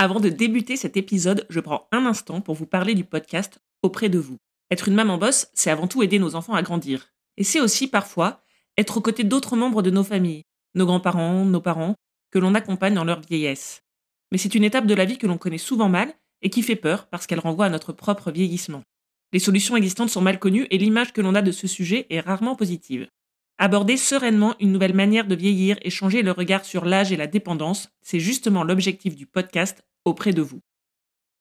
Avant de débuter cet épisode, je prends un instant pour vous parler du podcast Auprès de vous. Être une maman bosse, c'est avant tout aider nos enfants à grandir. Et c'est aussi parfois être aux côtés d'autres membres de nos familles, nos grands-parents, nos parents, que l'on accompagne dans leur vieillesse. Mais c'est une étape de la vie que l'on connaît souvent mal et qui fait peur parce qu'elle renvoie à notre propre vieillissement. Les solutions existantes sont mal connues et l'image que l'on a de ce sujet est rarement positive. Aborder sereinement une nouvelle manière de vieillir et changer le regard sur l'âge et la dépendance, c'est justement l'objectif du podcast auprès de vous.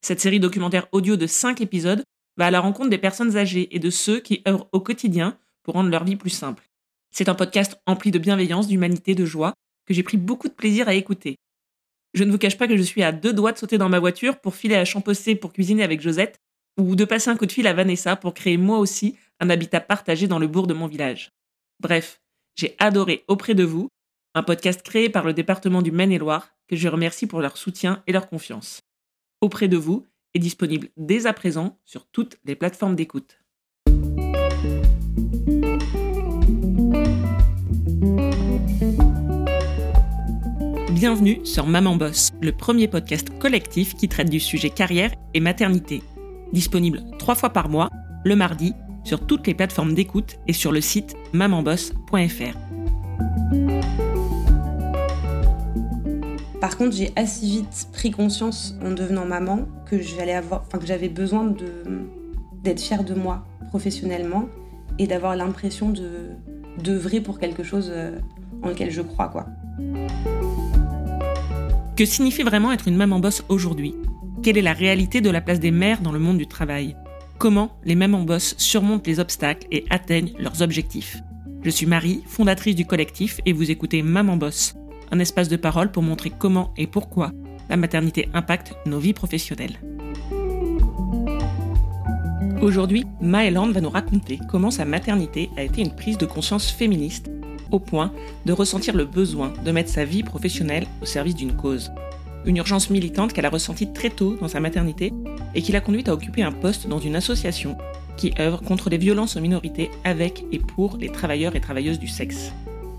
Cette série documentaire audio de 5 épisodes va à la rencontre des personnes âgées et de ceux qui œuvrent au quotidien pour rendre leur vie plus simple. C'est un podcast empli de bienveillance, d'humanité, de joie, que j'ai pris beaucoup de plaisir à écouter. Je ne vous cache pas que je suis à deux doigts de sauter dans ma voiture pour filer à Champossé pour cuisiner avec Josette, ou de passer un coup de fil à Vanessa pour créer moi aussi un habitat partagé dans le bourg de mon village. Bref, j'ai adoré Auprès de vous, un podcast créé par le département du Maine-et-Loire, que je remercie pour leur soutien et leur confiance. Auprès de vous est disponible dès à présent sur toutes les plateformes d'écoute. Bienvenue sur Maman Boss, le premier podcast collectif qui traite du sujet carrière et maternité. Disponible trois fois par mois, le mardi, sur toutes les plateformes d'écoute et sur le site mamanboss.fr. Par contre, j'ai assez vite pris conscience en devenant maman que j'avais besoin d'être fière de moi professionnellement et d'avoir l'impression de d'œuvrer pour quelque chose euh, en lequel je crois quoi. Que signifie vraiment être une maman boss aujourd'hui? Quelle est la réalité de la place des mères dans le monde du travail? Comment les mamans boss surmontent les obstacles et atteignent leurs objectifs? Je suis Marie, fondatrice du collectif, et vous écoutez Maman Boss, un espace de parole pour montrer comment et pourquoi la maternité impacte nos vies professionnelles. Aujourd'hui, Maëland va nous raconter comment sa maternité a été une prise de conscience féministe au point de ressentir le besoin de mettre sa vie professionnelle au service d'une cause. Une urgence militante qu'elle a ressentie très tôt dans sa maternité et qui l'a conduite à occuper un poste dans une association qui œuvre contre les violences aux minorités avec et pour les travailleurs et travailleuses du sexe.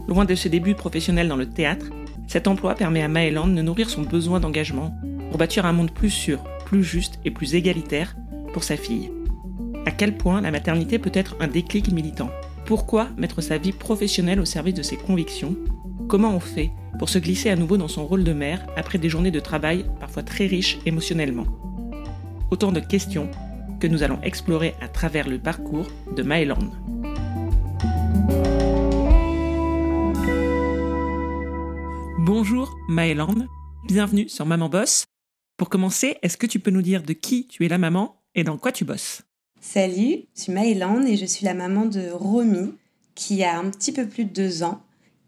Loin de ses débuts professionnels dans le théâtre, cet emploi permet à Maëland de nourrir son besoin d'engagement pour bâtir un monde plus sûr, plus juste et plus égalitaire pour sa fille. À quel point la maternité peut être un déclic militant? Pourquoi mettre sa vie professionnelle au service de ses convictions? Comment on fait pour se glisser à nouveau dans son rôle de mère après des journées de travail parfois très riches émotionnellement? Autant de questions que nous allons explorer à travers le parcours de Maëland. Bonjour Maëland, bienvenue sur Maman Boss. Pour commencer, est-ce que tu peux nous dire de qui tu es la maman et dans quoi tu bosses? Salut, je suis Maëlande et je suis la maman de Romy, qui a un petit peu plus de deux ans.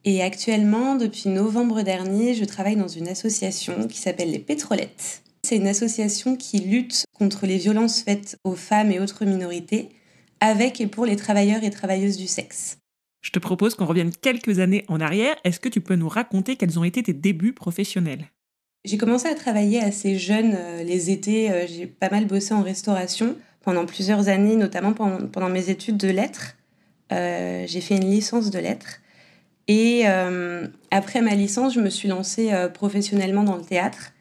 Et actuellement, depuis novembre dernier, je travaille dans une association qui s'appelle les Pétrolettes. C'est une association qui lutte contre les violences faites aux femmes et autres minorités, avec et pour les travailleurs et travailleuses du sexe. Je te propose qu'on revienne quelques années en arrière. Est-ce que tu peux nous raconter quels ont été tes débuts professionnels? J'ai commencé à travailler assez jeune euh, les étés. Euh, j'ai pas mal bossé en restauration pendant plusieurs années, notamment pendant, mes études de lettres. Euh, j'ai fait une licence de lettres. Et après ma licence, je me suis lancée professionnellement dans le théâtre.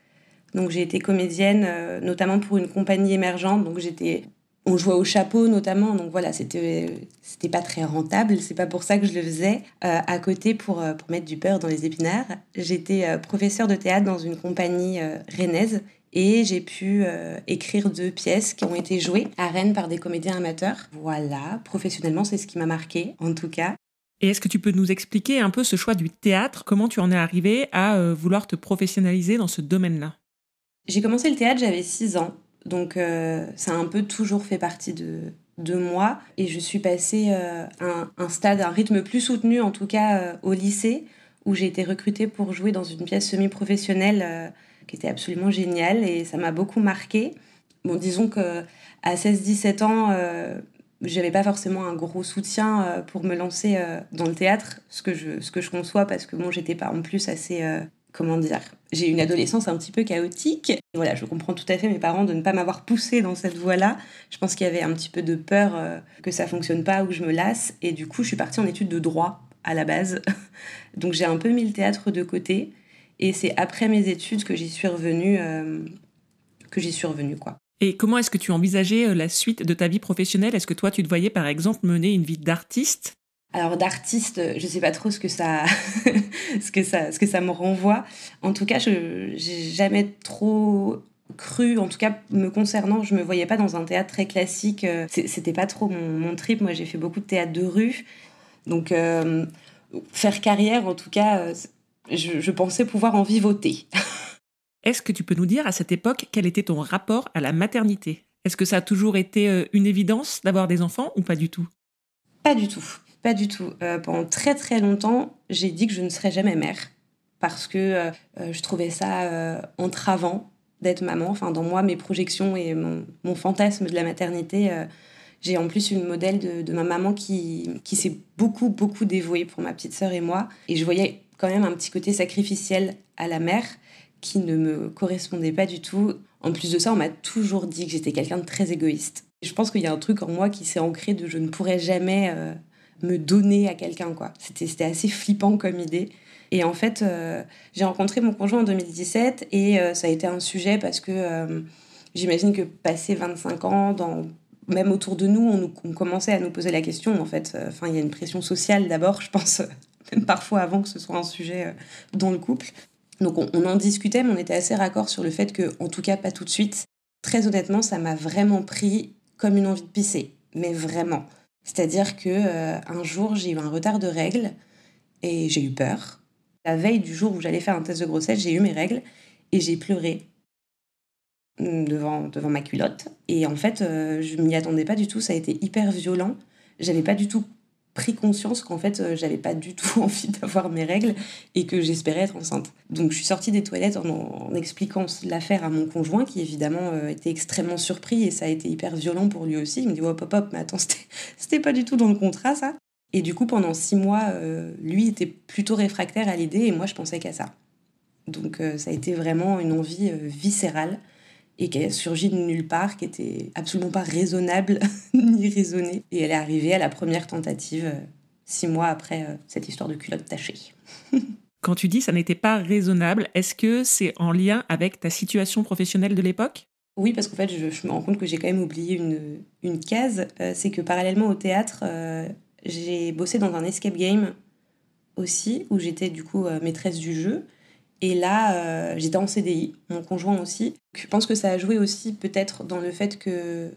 Donc j'ai été comédienne, notamment pour une compagnie émergente. Donc j'étais, on jouait au chapeau notamment. Donc voilà, c'était c'était pas très rentable. C'est pas pour ça que je le faisais à côté pour pour mettre du beurre dans les épinards. J'étais professeure de théâtre dans une compagnie rennaise et j'ai pu euh, écrire deux pièces qui ont été jouées à Rennes par des comédiens amateurs. Voilà, professionnellement, c'est ce qui m'a marqué, en tout cas. Et est-ce que tu peux nous expliquer un peu ce choix du théâtre? Comment tu en es arrivé à euh, vouloir te professionnaliser dans ce domaine-là? J'ai commencé le théâtre, j'avais 6 ans. Donc euh, ça a un peu toujours fait partie de, de moi. Et je suis passée à un, un, stade, un rythme plus soutenu, en tout cas au lycée, où j'ai été recrutée pour jouer dans une pièce semi-professionnelle qui était absolument génial et ça m'a beaucoup marqué. Bon, disons que à 16-17 ans, euh, j'avais pas forcément un gros soutien euh, pour me lancer euh, dans le théâtre, ce que je, ce que je conçois parce que bon, j'étais pas en plus assez euh, comment dire, j'ai une adolescence un petit peu chaotique. Voilà, je comprends tout à fait mes parents de ne pas m'avoir poussé dans cette voie-là. Je pense qu'il y avait un petit peu de peur que ça fonctionne pas ou que je me lasse. Et du coup, je suis partie en études de droit à la base. Donc j'ai un peu mis le théâtre de côté. Et c'est après mes études que j'y suis revenue, que j'y suis revenue, quoi. Et comment est-ce que tu envisageais la suite de ta vie professionnelle? Est-ce que toi, tu te voyais par exemple mener une vie d'artiste? Alors d'artiste, je sais pas trop ce que ça, ce que ça, ce que ça me renvoie. En tout cas, je j'ai jamais trop cru, en tout cas me concernant, je me voyais pas dans un théâtre très classique. Euh, c'était pas trop mon, trip. Moi, j'ai fait beaucoup de théâtre de rue, donc euh, faire carrière, en tout cas, euh, je, je pensais pouvoir en vivoter. Est-ce que tu peux nous dire à cette époque quel était ton rapport à la maternité? Est-ce que ça a toujours été une évidence d'avoir des enfants ou pas du tout? Pas du tout. Pas du tout. Euh, pendant très très longtemps, j'ai dit que je ne serais jamais mère parce que euh, euh, je trouvais ça entravant d'être maman. Enfin, dans moi, mes projections et mon, fantasme de la maternité, j'ai en plus une modèle de, ma maman qui, qui s'est beaucoup, beaucoup dévouée pour ma petite sœur et moi. Et je voyais quand même un petit côté sacrificiel à la mère qui ne me correspondait pas du tout. En plus de ça, on m'a toujours dit que j'étais quelqu'un de très égoïste. Je pense qu'il y a un truc en moi qui s'est ancré de je ne pourrais jamais me donner à quelqu'un, quoi. C'était assez flippant comme idée. Et en fait, euh, j'ai rencontré mon conjoint en 2017 et euh, ça a été un sujet parce que euh, j'imagine que passé 25 ans, dans, même autour de nous, on, on, commençait à nous poser la question. En fait, enfin, il y a une pression sociale d'abord, je pense, même parfois avant que ce soit un sujet dans le couple. Donc on, on, en discutait, mais on était assez raccord sur le fait que, en tout cas, pas tout de suite. Très honnêtement, ça m'a vraiment pris comme une envie de pisser, mais vraiment. C'est-à-dire que euh, un jour, j'ai eu un retard de règles et j'ai eu peur. La veille du jour où j'allais faire un test de grossesse, j'ai eu mes règles et j'ai pleuré devant, devant ma culotte. Et en fait, euh, je m'y attendais pas du tout. Ça a été hyper violent. J'avais pas du tout pris conscience qu'en fait, euh, j'avais pas du tout envie d'avoir mes règles et que j'espérais être enceinte. Donc, je suis sortie des toilettes en, expliquant l'affaire à mon conjoint, qui évidemment euh, était extrêmement surpris et ça a été hyper violent pour lui aussi. Il me dit Hop, hop, hop, mais attends, c'était pas du tout dans le contrat, ça. Et du coup, pendant six mois, euh, lui était plutôt réfractaire à l'idée et moi, je pensais qu'à ça. Donc, ça a été vraiment une envie viscérale et qui a surgi de nulle part, qui était absolument pas raisonnable ni raisonnée. Et elle est arrivée à la première tentative, euh, six mois après euh, cette histoire de culotte tachée. Quand tu dis ça n'était pas raisonnable, est-ce que c'est en lien avec ta situation professionnelle de l'époque? Oui, parce qu'en fait, je, me rends compte que j'ai quand même oublié une, une case. Euh, c'est que parallèlement au théâtre, j'ai bossé dans un escape game aussi, où j'étais du coup maîtresse du jeu. Et là, euh, j'étais en CDI, mon conjoint aussi. Je pense que ça a joué aussi peut-être dans le fait que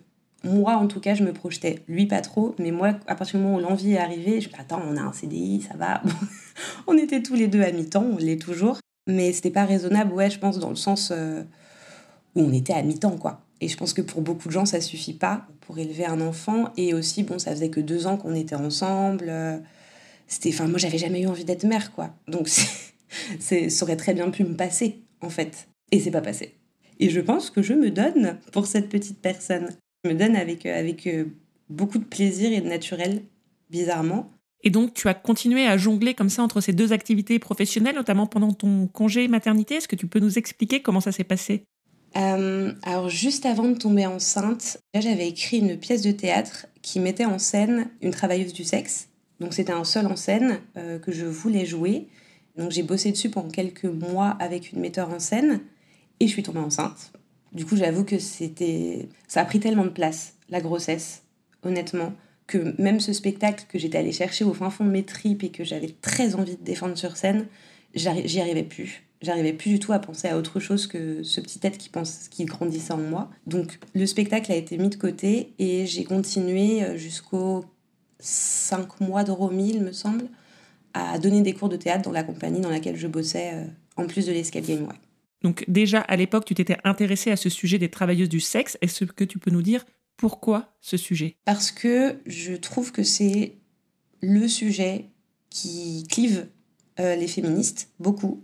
moi, en tout cas, je me projetais. Lui, pas trop, mais moi, à partir du moment où l'envie est arrivée, je me attends, on a un CDI, ça va. on était tous les deux à mi-temps, on l'est toujours. Mais c'était pas raisonnable, ouais, je pense, dans le sens euh, où on était à mi-temps, quoi. Et je pense que pour beaucoup de gens, ça suffit pas pour élever un enfant. Et aussi, bon, ça faisait que deux ans qu'on était ensemble. Euh, c'était, enfin, moi, j'avais jamais eu envie d'être mère, quoi. Donc, ça aurait très bien pu me passer, en fait. Et c'est pas passé. Et je pense que je me donne pour cette petite personne. Je me donne avec, euh, avec euh, beaucoup de plaisir et de naturel, bizarrement. Et donc, tu as continué à jongler comme ça entre ces deux activités professionnelles, notamment pendant ton congé maternité. Est-ce que tu peux nous expliquer comment ça s'est passé? Euh, Alors, juste avant de tomber enceinte, j'avais écrit une pièce de théâtre qui mettait en scène une travailleuse du sexe. Donc, c'était un seul en scène que je voulais jouer. Donc j'ai bossé dessus pendant quelques mois avec une metteur en scène et je suis tombée enceinte. Du coup, j'avoue que c'était ça a pris tellement de place la grossesse, honnêtement, que même ce spectacle que j'étais allée chercher au fin fond de mes tripes et que j'avais très envie de défendre sur scène, j'y arrivais plus. J'arrivais plus du tout à penser à autre chose que ce petit être qui pense qui grandissait en moi. Donc le spectacle a été mis de côté et j'ai continué euh, jusqu'aux 5 mois de Romy, il me semble, à donner des cours de théâtre dans la compagnie dans laquelle je bossais, euh, en plus de l'escape game. Ouais. Donc déjà, à l'époque, tu t'étais intéressée à ce sujet des travailleuses du sexe. Est-ce que tu peux nous dire pourquoi ce sujet? Parce que je trouve que c'est le sujet qui clive euh, les féministes, beaucoup,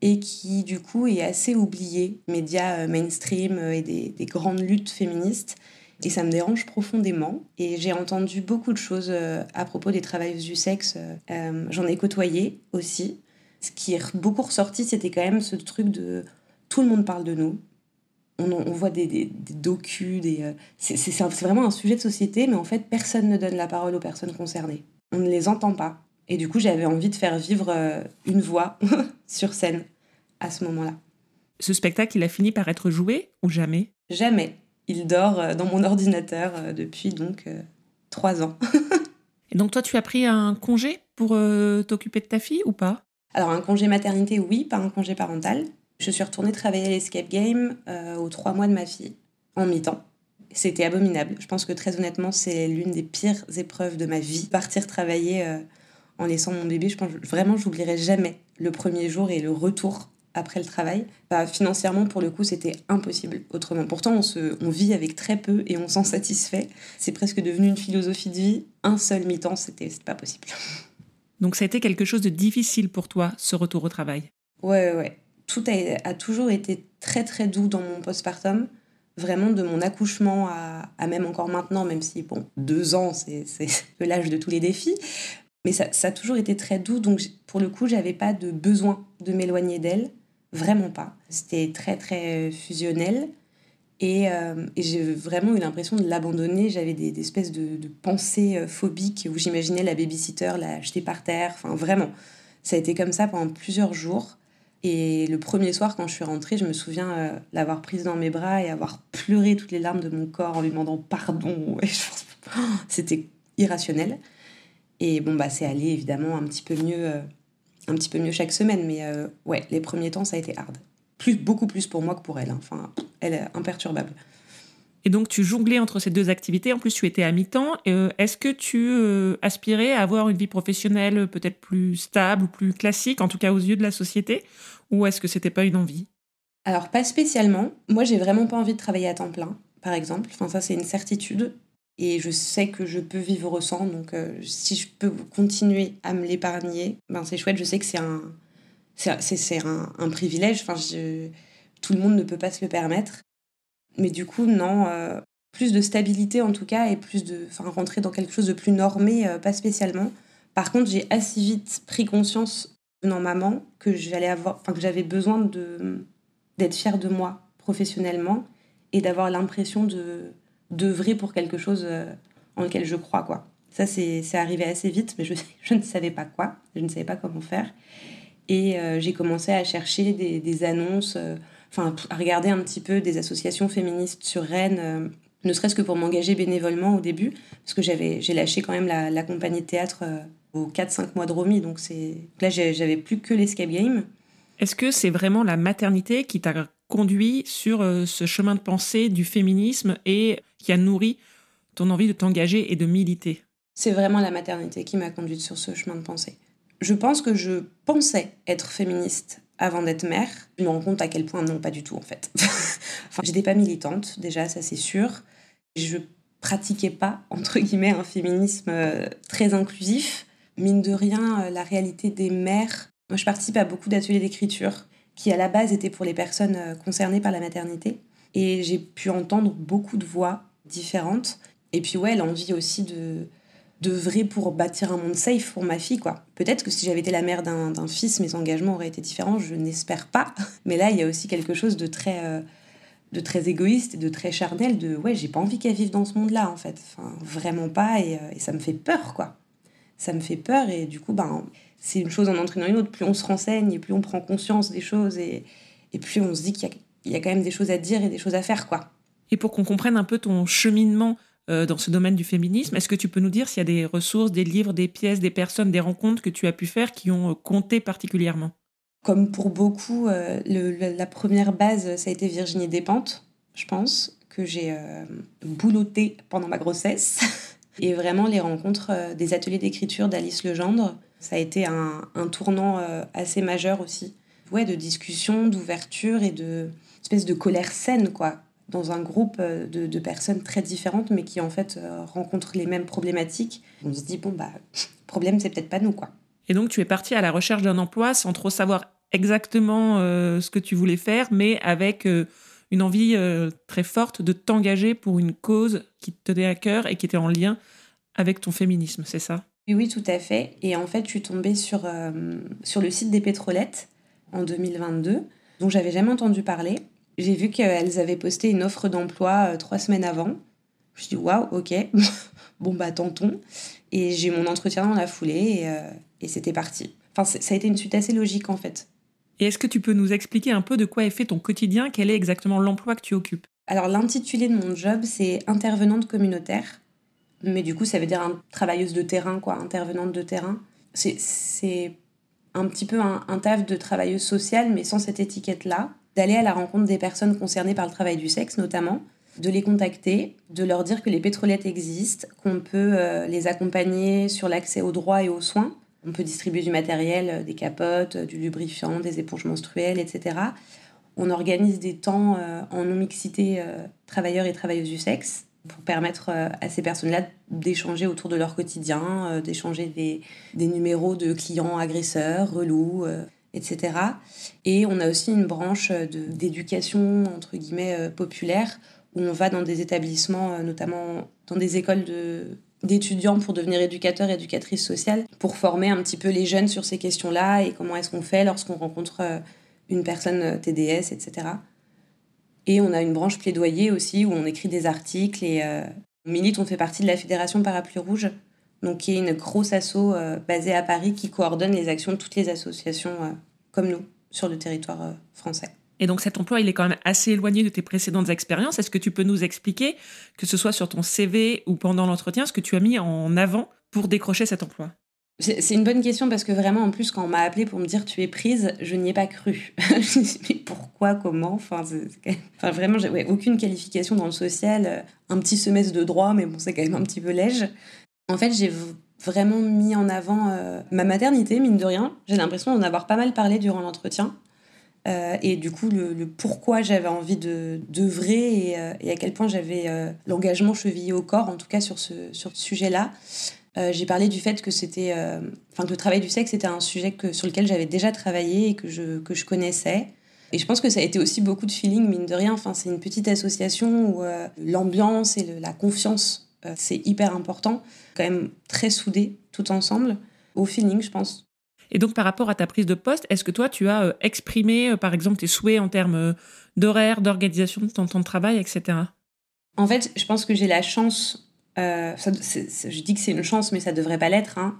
et qui du coup est assez oublié, médias euh, mainstream et des, des, grandes luttes féministes. Et ça me dérange profondément. Et j'ai entendu beaucoup de choses euh, à propos des travailleuses du sexe. Euh, j'en ai côtoyé aussi. Ce qui est beaucoup ressorti, c'était quand même ce truc de tout le monde parle de nous. On, on voit des, des, des docus, des, euh, c'est vraiment un sujet de société, mais en fait, personne ne donne la parole aux personnes concernées. On ne les entend pas. Et du coup, j'avais envie de faire vivre une voix sur scène à ce moment-là. Ce spectacle, il a fini par être joué ou jamais? Jamais. Il dort euh, dans mon ordinateur euh, depuis donc euh, trois ans. Et donc toi, tu as pris un congé pour t'occuper de ta fille ou pas? Alors un congé maternité, oui, pas un congé parental. Je suis retournée travailler à l'Escape Game aux trois mois de ma fille, en mi-temps. C'était abominable. Je pense que très honnêtement, c'est l'une des pires épreuves de ma vie. Partir travailler en laissant mon bébé, je pense vraiment, j'oublierai jamais le premier jour et le retour après le travail. Bah, financièrement, pour le coup, c'était impossible autrement. Pourtant, on, se, on vit avec très peu et on s'en satisfait. C'est presque devenu une philosophie de vie. Un seul mi-temps, c'était pas possible. Donc ça a été quelque chose de difficile pour toi, ce retour au travail? Ouais, ouais. Tout a, a toujours été très, très doux dans mon postpartum. Vraiment, de mon accouchement à, à même encore maintenant, même si, bon, deux ans, c'est l'âge de tous les défis. Mais ça, ça, a toujours été très doux, donc pour le coup, j'avais pas de besoin de m'éloigner d'elle. Vraiment pas. C'était très très fusionnel. Et, euh, et j'ai vraiment eu l'impression de l'abandonner. J'avais des, espèces de, pensées euh, phobiques où j'imaginais la babysitter la jeter par terre. Enfin, vraiment. Ça a été comme ça pendant plusieurs jours. Et le premier soir, quand je suis rentrée, je me souviens euh, l'avoir prise dans mes bras et avoir pleuré toutes les larmes de mon corps en lui demandant pardon. C'était irrationnel. Et bon, bah, c'est allé évidemment un petit peu mieux un petit peu mieux chaque semaine, mais euh, ouais, les premiers temps, ça a été hard. Plus, beaucoup plus pour moi que pour elle. Hein. Enfin, elle est imperturbable. Et donc, tu jonglais entre ces deux activités. En plus, tu étais à mi-temps. Euh, est-ce que tu euh, aspirais à avoir une vie professionnelle peut-être plus stable ou plus classique, en tout cas aux yeux de la société Ou est-ce que c'était pas une envie? Alors, pas spécialement. Moi, j'ai vraiment pas envie de travailler à temps plein, par exemple. Enfin, ça, c'est une certitude et je sais que je peux vivre sans. Donc, euh, si je peux continuer à me l'épargner, ben c'est chouette. Je sais que c'est un, c'est, un, un, privilège. Enfin, tout le monde ne peut pas se le permettre. Mais du coup, non. Euh, plus de stabilité en tout cas et plus de, enfin, rentrer dans quelque chose de plus normé, euh, pas spécialement. Par contre, j'ai assez vite pris conscience, venant maman, que j'allais avoir, que j'avais besoin de d'être fière de moi professionnellement et d'avoir l'impression de d'œuvrer pour quelque chose euh, en lequel je crois, quoi. Ça, c'est arrivé assez vite, mais je, je, ne savais pas quoi, je ne savais pas comment faire. Et euh, j'ai commencé à chercher des, annonces, euh, enfin, à regarder un petit peu des associations féministes sur Rennes, ne serait-ce que pour m'engager bénévolement au début, parce que j'ai lâché quand même la, compagnie de théâtre aux 4-5 mois de Romy, donc là, j'avais plus que l'escape game. Est-ce que c'est vraiment la maternité qui t'a conduit sur ce chemin de pensée du féminisme qui a nourri ton envie de t'engager et de militer C'est vraiment la maternité qui m'a conduite sur ce chemin de pensée. Je pense que je pensais être féministe avant d'être mère. Je me rends compte à quel point non, pas du tout en fait. enfin, j'étais pas militante déjà, ça c'est sûr. Je pratiquais pas entre guillemets un féminisme euh, très inclusif. Mine de rien, euh, la réalité des mères. Moi, je participe à beaucoup d'ateliers d'écriture qui à la base était pour les personnes euh, concernées par la maternité. Et j'ai pu entendre beaucoup de voix différentes. Et puis ouais, l'envie aussi de d'œuvrer pour bâtir un monde safe pour ma fille quoi. Peut-être que si j'avais été la mère d'un fils, mes engagements auraient été différents, je n'espère pas. Mais là, il y a aussi quelque chose de très euh, de très égoïste et de très charnel de ouais, j'ai pas envie qu'elle vive dans ce monde-là en fait. Enfin, vraiment pas et, euh, ça me fait peur quoi. Ça me fait peur et du coup ben c'est une chose en entraînant une autre. Plus on se renseigne et plus on prend conscience des choses et, et plus on se dit qu'il y, y, a quand même des choses à dire et des choses à faire, quoi. Et pour qu'on comprenne un peu ton cheminement euh, dans ce domaine du féminisme, est-ce que tu peux nous dire s'il y a des ressources, des livres, des pièces, des personnes, des rencontres que tu as pu faire qui ont euh, compté particulièrement? Comme pour beaucoup, euh, la première base, ça a été Virginie Despentes, je pense, que j'ai euh, boulotté pendant ma grossesse. et vraiment les rencontres des ateliers d'écriture d'Alice Legendre, ça a été un, tournant assez majeur aussi. Ouais, de discussion, d'ouverture et de espèce de colère saine, quoi, dans un groupe euh, de, de, personnes très différentes, mais qui en fait euh, rencontrent les mêmes problématiques. On se dit, bon, bah, problème, c'est peut-être pas nous, quoi. Et donc, tu es partie à la recherche d'un emploi sans trop savoir exactement euh, ce que tu voulais faire, mais avec euh, une envie euh, très forte de t'engager pour une cause qui te tenait à cœur et qui était en lien avec ton féminisme, c'est ça? Oui, oui, tout à fait. Et en fait, je suis tombée sur, sur le site des pétrolettes en 2022, dont j'avais jamais entendu parler. J'ai vu qu'elles avaient posté une offre d'emploi euh, trois semaines avant. Je me suis dit, waouh, ok, bon bah tentons. Et j'ai eu mon entretien dans la foulée et, euh, et c'était parti. Enfin, ça a été une suite assez logique en fait. Et est-ce que tu peux nous expliquer un peu de quoi est fait ton quotidien? Quel est exactement l'emploi que tu occupes? Alors l'intitulé de mon job, c'est intervenante communautaire. Mais du coup, ça veut dire un, travailleuse de terrain, quoi, intervenante de terrain. C'est un petit peu un, un taf de travailleuse sociale, mais sans cette étiquette-là. D'aller à la rencontre des personnes concernées par le travail du sexe, notamment, de les contacter, de leur dire que les pétrolettes existent, qu'on peut euh, les accompagner sur l'accès aux droits et aux soins. On peut distribuer du matériel, euh, des capotes, euh, du lubrifiant, des éponges menstruelles, etc. On organise des temps en non-mixité travailleurs et travailleuses du sexe pour permettre à ces personnes-là d'échanger autour de leur quotidien, d'échanger des, des, numéros de clients agresseurs, relous, etc. Et on a aussi une branche d'éducation, entre guillemets, populaire où on va dans des établissements, euh, notamment dans des écoles d'étudiants pour devenir éducateurs éducatrices sociales, pour former un petit peu les jeunes sur ces questions-là et comment est-ce qu'on fait lorsqu'on rencontre euh, une personne euh, TDS, etc. Et on a une branche plaidoyer aussi où on écrit des articles et on milite, on fait partie de la Fédération Parapluie Rouge, donc qui est une grosse asso basée à Paris qui coordonne les actions de toutes les associations comme nous sur le territoire français. Et donc cet emploi, il est quand même assez éloigné de tes précédentes expériences. Est-ce que tu peux nous expliquer, que ce soit sur ton CV ou pendant l'entretien, ce que tu as mis en avant pour décrocher cet emploi? C'est une bonne question parce que vraiment, en plus, quand on m'a appelé pour me dire tu es prise, je n'y ai pas cru. mais pourquoi, comment? Enfin, enfin vraiment, j'ai aucune qualification dans le social. Un petit semestre de droit, mais bon, c'est quand même un petit peu léger. En fait, j'ai vraiment mis en avant euh, ma maternité, mine de rien. J'ai l'impression d'en avoir pas mal parlé durant l'entretien. Euh, et du coup, le, pourquoi j'avais envie d'œuvrer et, euh, et, à quel point j'avais l'engagement chevillé au corps, en tout cas sur ce, sur ce sujet-là. j'ai parlé du fait que c'était, enfin que le travail du sexe était un sujet que, sur lequel j'avais déjà travaillé et que je, que je connaissais. Et je pense que ça a été aussi beaucoup de feeling, mine de rien. Enfin, c'est une petite association où l'ambiance et la confiance, c'est hyper important. Quand même très soudés tout ensemble. Au feeling, je pense. Et donc, par rapport à ta prise de poste, est-ce que toi, tu as euh, exprimé, euh, par exemple, tes souhaits en termes euh, d'horaire, d'organisation de ton temps de travail, etc. En fait, je pense que j'ai la chance, je dis que c'est une chance, mais ça devrait pas l'être, hein,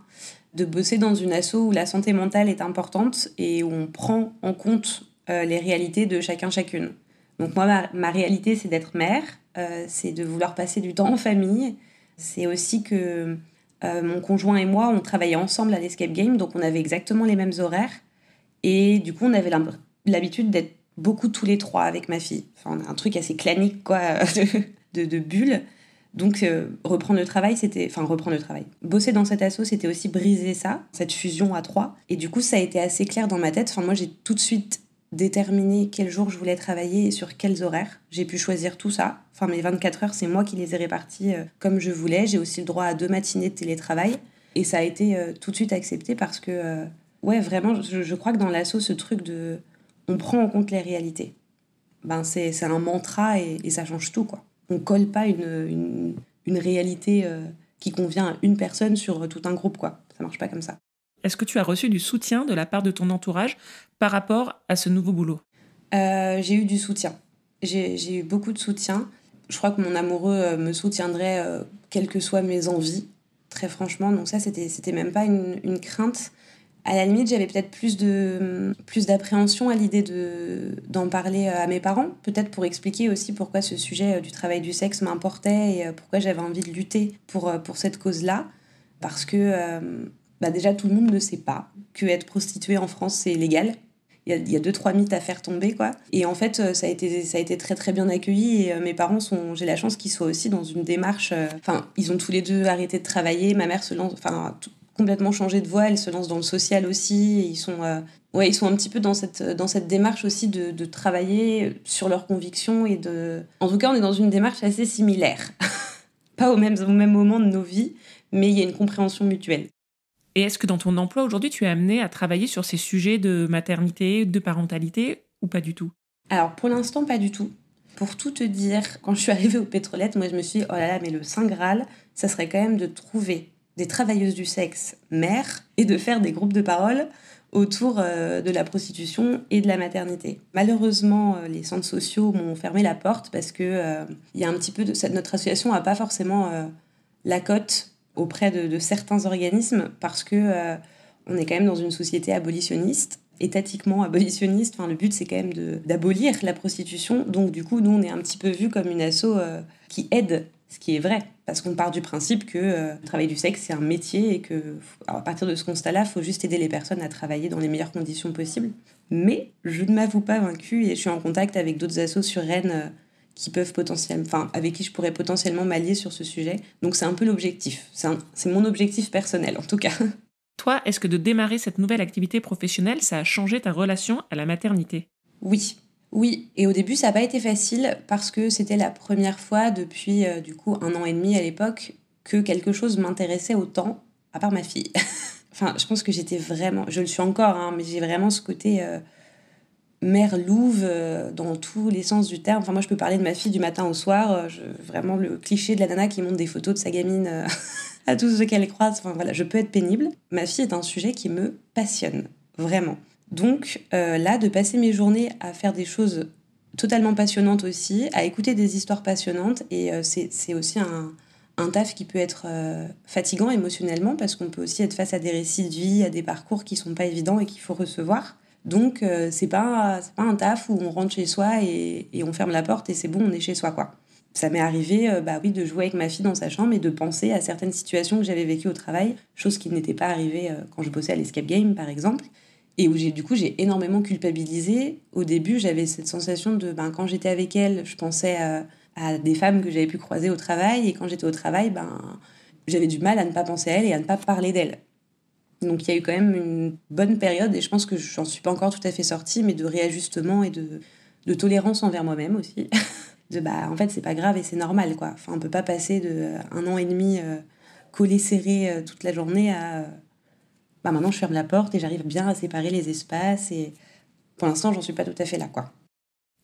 de bosser dans une asso où la santé mentale est importante et où on prend en compte les réalités de chacun chacune. Donc moi, ma, réalité, c'est d'être mère, c'est de vouloir passer du temps en famille, c'est aussi que euh, mon conjoint et moi, on travaillait ensemble à l'escape game, donc on avait exactement les mêmes horaires. Et du coup, on avait l'habitude d'être beaucoup tous les trois avec ma fille. Enfin, un truc assez clanique, quoi, de, de, bulle. Donc, euh, reprendre le travail, c'était. Enfin, reprendre le travail. Bosser dans cet assaut, c'était aussi briser ça, cette fusion à trois. Et du coup, ça a été assez clair dans ma tête. Enfin, moi, j'ai tout de suite déterminer quel jour je voulais travailler et sur quels horaires. J'ai pu choisir tout ça. Enfin, mes 24 heures, c'est moi qui les ai réparties euh, comme je voulais. J'ai aussi le droit à deux matinées de télétravail. Et ça a été euh, tout de suite accepté parce que, euh, ouais, vraiment, je, crois que dans l'assaut, ce truc de. On prend en compte les réalités. Ben, c'est un mantra et, ça change tout, quoi. On colle pas une, une, réalité qui convient à une personne sur tout un groupe, quoi. Ça marche pas comme ça. Est-ce que tu as reçu du soutien de la part de ton entourage par rapport à ce nouveau boulot? Euh, J'ai eu du soutien. J'ai eu beaucoup de soutien. Je crois que mon amoureux euh, me soutiendrait euh, quelles que soient mes envies, très franchement. Donc ça, c'était même pas une, crainte. À la limite, j'avais peut-être plus de plus d'appréhension à l'idée d'en parler à mes parents, peut-être pour expliquer aussi pourquoi ce sujet du travail du sexe m'importait et pourquoi j'avais envie de lutter pour, pour cette cause-là. Parce que bah déjà tout le monde ne sait pas que être prostituée en France c'est légal. Il y, a, deux trois mythes à faire tomber quoi. Et en fait euh, ça a été ça a été très très bien accueilli et euh, mes parents sont j'ai la chance qu'ils soient aussi dans une démarche. Euh, enfin ils ont tous les deux arrêté de travailler. Ma mère se lance enfin complètement changé de voie. Elle se lance dans le social aussi. Et ils sont ouais ils sont un petit peu dans cette dans cette démarche aussi de, de travailler sur leurs convictions et de. En tout cas on est dans une démarche assez similaire. pas au même au même moment de nos vies mais il y a une compréhension mutuelle. Et est-ce que dans ton emploi aujourd'hui, tu es amené à travailler sur ces sujets de maternité, de parentalité ou pas du tout? Alors pour l'instant, pas du tout. Pour tout te dire, quand je suis arrivée aux pétrolettes, moi je me suis dit, oh là là, mais le Saint Graal, ça serait quand même de trouver des travailleuses du sexe mères et de faire des groupes de parole autour euh, de la prostitution et de la maternité. Malheureusement, euh, les centres sociaux m'ont fermé la porte parce que euh, y a un petit peu de notre association n'a pas forcément la cote auprès de, certains organismes parce que euh, on est quand même dans une société abolitionniste étatiquement abolitionniste. Enfin, le but, c'est quand même d'abolir la prostitution. Donc, du coup, nous, on est un petit peu vu comme une asso euh, qui aide, ce qui est vrai. Parce qu'on part du principe que euh, le travail du sexe, c'est un métier et que, à partir de ce constat-là, faut juste aider les personnes à travailler dans les meilleures conditions possibles. Mais je ne m'avoue pas vaincue et je suis en contact avec d'autres assos sur Rennes qui peuvent potentiellement, enfin, avec qui je pourrais potentiellement m'allier sur ce sujet. Donc, c'est un peu l'objectif. C'est mon objectif personnel, en tout cas. Toi, est-ce que de démarrer cette nouvelle activité professionnelle, ça a changé ta relation à la maternité? Oui. Oui, et au début, ça n'a pas été facile parce que c'était la première fois depuis euh, du coup un an et demi à l'époque que quelque chose m'intéressait autant, à part ma fille. enfin, je pense que j'étais vraiment, je le suis encore, hein, mais j'ai vraiment ce côté euh, mère louve euh, dans tous les sens du terme. Enfin, moi, je peux parler de ma fille du matin au soir, je, vraiment le cliché de la nana qui monte des photos de sa gamine à tous ceux qu'elle croise. Enfin voilà, je peux être pénible. Ma fille est un sujet qui me passionne, vraiment. Donc euh, là, de passer mes journées à faire des choses totalement passionnantes aussi, à écouter des histoires passionnantes, et euh, c'est aussi un, un, taf qui peut être euh, fatigant émotionnellement, parce qu'on peut aussi être face à des récits de vie, à des parcours qui sont pas évidents et qu'il faut recevoir. Donc c'est pas, pas un taf où on rentre chez soi et, et on ferme la porte et c'est bon, on est chez soi quoi ça m'est arrivé euh, bah oui, de jouer avec ma fille dans sa chambre et de penser à certaines situations que j'avais vécues au travail, chose qui n'était pas arrivée euh, quand je bossais à l'Escape Game, par exemple. Et où j'ai du coup j'ai énormément culpabilisé. Au début, j'avais cette sensation de ben, quand j'étais avec elle, je pensais à, des femmes que j'avais pu croiser au travail. Et quand j'étais au travail, ben, j'avais du mal à ne pas penser à elle et à ne pas parler d'elle. Donc il y a eu quand même une bonne période, et je pense que j'en suis pas encore tout à fait sortie, mais de réajustement et de, de tolérance envers moi-même aussi. de bah en fait c'est pas grave et c'est normal quoi. Enfin on peut pas passer de euh, un an et demi euh, collé serré euh, toute la journée à bah maintenant je ferme la porte et j'arrive bien à séparer les espaces et pour l'instant j'en suis pas tout à fait là quoi.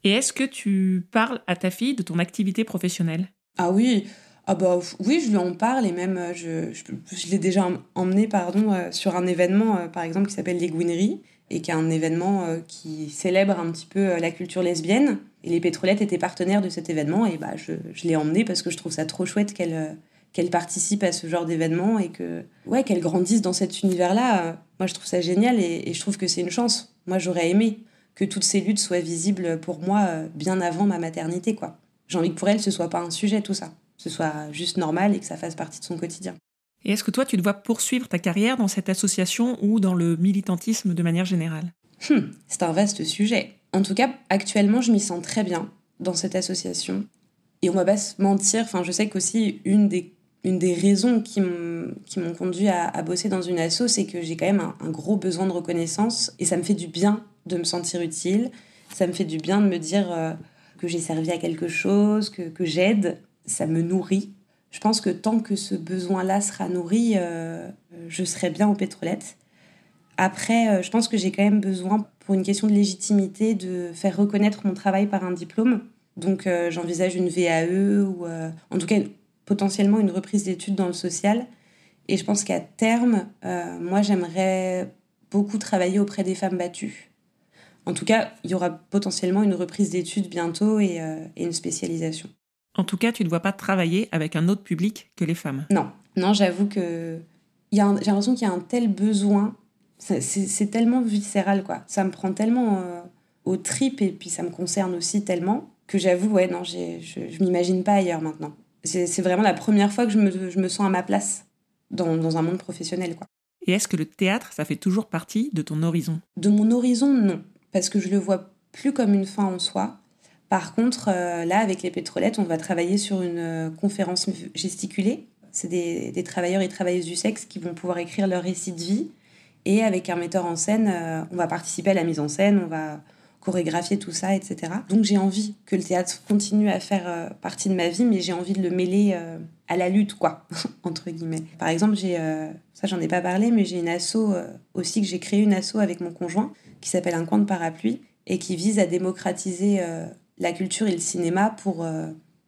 Et est-ce que tu parles à ta fille de ton activité professionnelle? Ah oui, ah bah oui, je lui en parle et même je, je, l'ai déjà emmené pardon sur un événement par exemple qui s'appelle les Gouineries et qui est un événement qui célèbre un petit peu la culture lesbienne et les pétrolettes étaient partenaires de cet événement et bah, je, je l'ai emmenée parce que je trouve ça trop chouette qu'elle euh, qu'elle participe à ce genre d'événement et que ouais qu'elle grandisse dans cet univers-là. Moi, je trouve ça génial et, je trouve que c'est une chance. Moi, j'aurais aimé que toutes ces luttes soient visibles pour moi euh, bien avant ma maternité, quoi. J'ai envie que pour elle, ce soit pas un sujet tout ça, ce soit juste normal et que ça fasse partie de son quotidien. Et est-ce que toi, tu dois poursuivre ta carrière dans cette association ou dans le militantisme de manière générale? Hum, C'est un vaste sujet. En tout cas, actuellement, je m'y sens très bien dans cette association. Et on va pas se mentir, enfin, je sais qu'aussi une des, une des raisons qui m'ont conduit à, bosser dans une asso, c'est que j'ai quand même un, gros besoin de reconnaissance et ça me fait du bien de me sentir utile. Ça me fait du bien de me dire euh, que j'ai servi à quelque chose, que, que j'aide. Ça me nourrit. Je pense que tant que ce besoin-là sera nourri, euh, je serai bien aux pétrolettes. Après, euh, je pense que j'ai quand même besoin, pour une question de légitimité, de faire reconnaître mon travail par un diplôme. Donc euh, j'envisage une VAE ou en tout cas potentiellement une reprise d'études dans le social. Et je pense qu'à terme, moi j'aimerais beaucoup travailler auprès des femmes battues. En tout cas, il y aura potentiellement une reprise d'études bientôt et, une spécialisation. En tout cas, tu ne dois pas travailler avec un autre public que les femmes. Non, non, j'avoue que j'ai l'impression qu'il y a un tel besoin c'est tellement viscéral, quoi. Ça me prend tellement euh, aux tripes et puis ça me concerne aussi tellement que j'avoue, ouais, non, je, je m'imagine pas ailleurs maintenant. C'est vraiment la première fois que je me, je me sens à ma place dans, dans un monde professionnel, quoi. Et est-ce que le théâtre, ça fait toujours partie de ton horizon? De mon horizon, non. Parce que je le vois plus comme une fin en soi. Par contre, euh, là, avec les pétrolettes, on va travailler sur une euh, conférence gesticulée. C'est des, travailleurs et travailleuses du sexe qui vont pouvoir écrire leur récit de vie et avec un metteur en scène, euh, on va participer à la mise en scène, on va chorégraphier tout ça, etc. Donc j'ai envie que le théâtre continue à faire partie de ma vie, mais j'ai envie de le mêler à la lutte, quoi, entre guillemets. Par exemple, j'ai, ça j'en ai pas parlé, mais j'ai une asso aussi que j'ai créé une asso avec mon conjoint qui s'appelle Un coin de parapluie et qui vise à démocratiser la culture et le cinéma pour,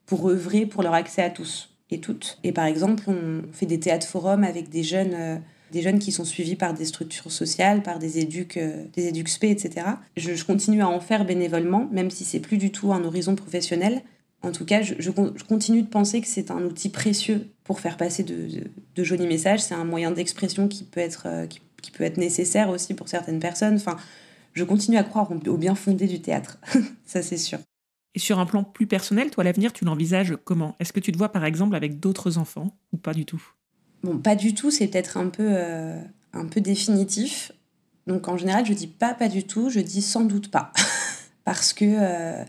pour œuvrer pour leur accès à tous et toutes. Et par exemple, on fait des théâtres forums avec des jeunes des jeunes qui sont suivis par des structures sociales, par des éduques, euh, des éduques spé, etc. Je, continue à en faire bénévolement, même si c'est plus du tout un horizon professionnel. En tout cas, je, continue de penser que c'est un outil précieux pour faire passer de, jolis messages. C'est un moyen d'expression qui peut être euh, qui, peut être nécessaire aussi pour certaines personnes. Enfin, je continue à croire au bien fondé du théâtre. ça, c'est sûr. Et sur un plan plus personnel, toi, l'avenir, tu l'envisages comment? Est-ce que tu te vois, par exemple, avec d'autres enfants ou pas du tout? Bon, pas du tout, c'est peut-être un peu, euh, un peu définitif. Donc, en général, je dis pas pas du tout, je dis sans doute pas. Parce que euh,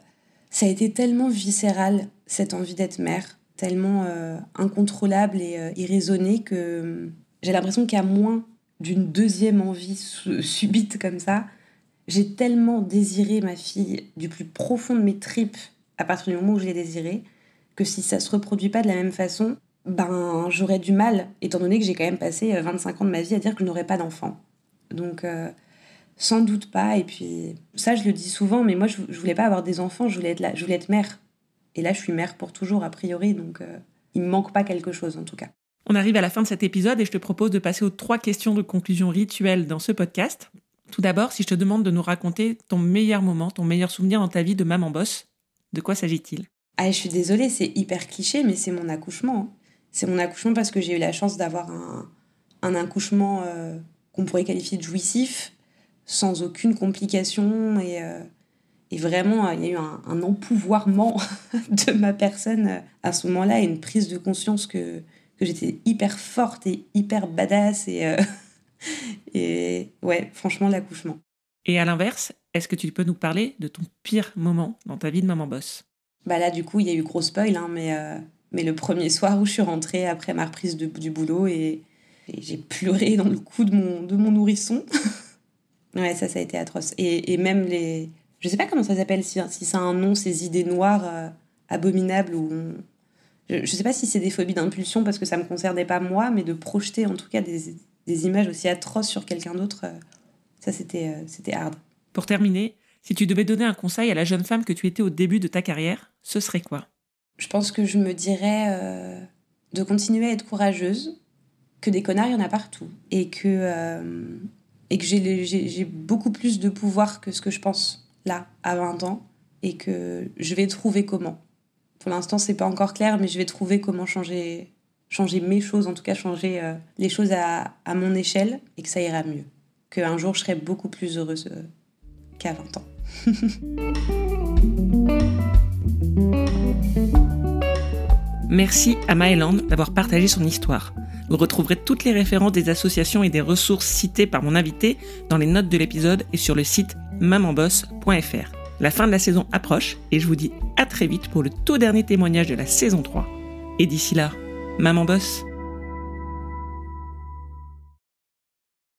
ça a été tellement viscéral, cette envie d'être mère, tellement euh, incontrôlable et irraisonnée que j'ai l'impression qu'à moins d'une deuxième envie subite comme ça, j'ai tellement désiré ma fille du plus profond de mes tripes à partir du moment où je l'ai désirée, que si ça se reproduit pas de la même façon, ben j'aurais du mal, étant donné que j'ai quand même passé 25 euh, ans de ma vie à dire que je n'aurais pas d'enfant. Donc euh, sans doute pas, et puis ça je le dis souvent, mais moi je, je, voulais pas avoir des enfants, je voulais être, je voulais être mère. Et là je suis mère pour toujours a priori, donc euh, il me manque pas quelque chose en tout cas. On arrive à la fin de cet épisode et je te propose de passer aux trois questions de conclusion rituelles dans ce podcast. Tout d'abord, si je te demande de nous raconter ton meilleur moment, ton meilleur souvenir dans ta vie de maman boss, de quoi s'agit-il? Ah, je suis désolée, c'est hyper cliché, mais c'est mon accouchement. C'est mon accouchement parce que j'ai eu la chance d'avoir un, un, accouchement euh, qu'on pourrait qualifier de jouissif, sans aucune complication et, euh, et vraiment, il y a eu un, un empouvoirment de ma personne euh, à ce moment-là et une prise de conscience que, que j'étais hyper forte et hyper badass et et ouais, franchement, l'accouchement. Et à l'inverse, est-ce que tu peux nous parler de ton pire moment dans ta vie de maman boss? Bah là, du coup, il y a eu gros spoil, hein, mais, euh, mais le premier soir où je suis rentrée après ma reprise de, du boulot et, j'ai pleuré dans le cou de mon, de mon nourrisson. ouais, ça, ça a été atroce. Et, et même les. Je sais pas comment ça s'appelle, si, si ça a un nom, ces idées noires euh, abominables où Je, ne sais pas si c'est des phobies d'impulsion parce que ça me concernait pas moi, mais de projeter en tout cas des, des images aussi atroces sur quelqu'un d'autre, euh, ça c'était euh, c'était hard. Pour terminer, si tu devais donner un conseil à la jeune femme que tu étais au début de ta carrière, ce serait quoi? Je pense que je me dirais euh, de continuer à être courageuse, que des connards, il y en a partout, et que, et que j'ai beaucoup plus de pouvoir que ce que je pense là, à 20 ans, et que je vais trouver comment. Pour l'instant, c'est pas encore clair, mais je vais trouver comment changer, changer mes choses, en tout cas changer euh, les choses à, mon échelle et que ça ira mieux. Qu'un jour je serai beaucoup plus heureuse euh, qu'à 20 ans. Merci à Maëland d'avoir partagé son histoire. Vous retrouverez toutes les références des associations et des ressources citées par mon invité dans les notes de l'épisode et sur le site mamanboss.fr. La fin de la saison approche et je vous dis à très vite pour le tout dernier témoignage de la saison 3. Et d'ici là, Maman Boss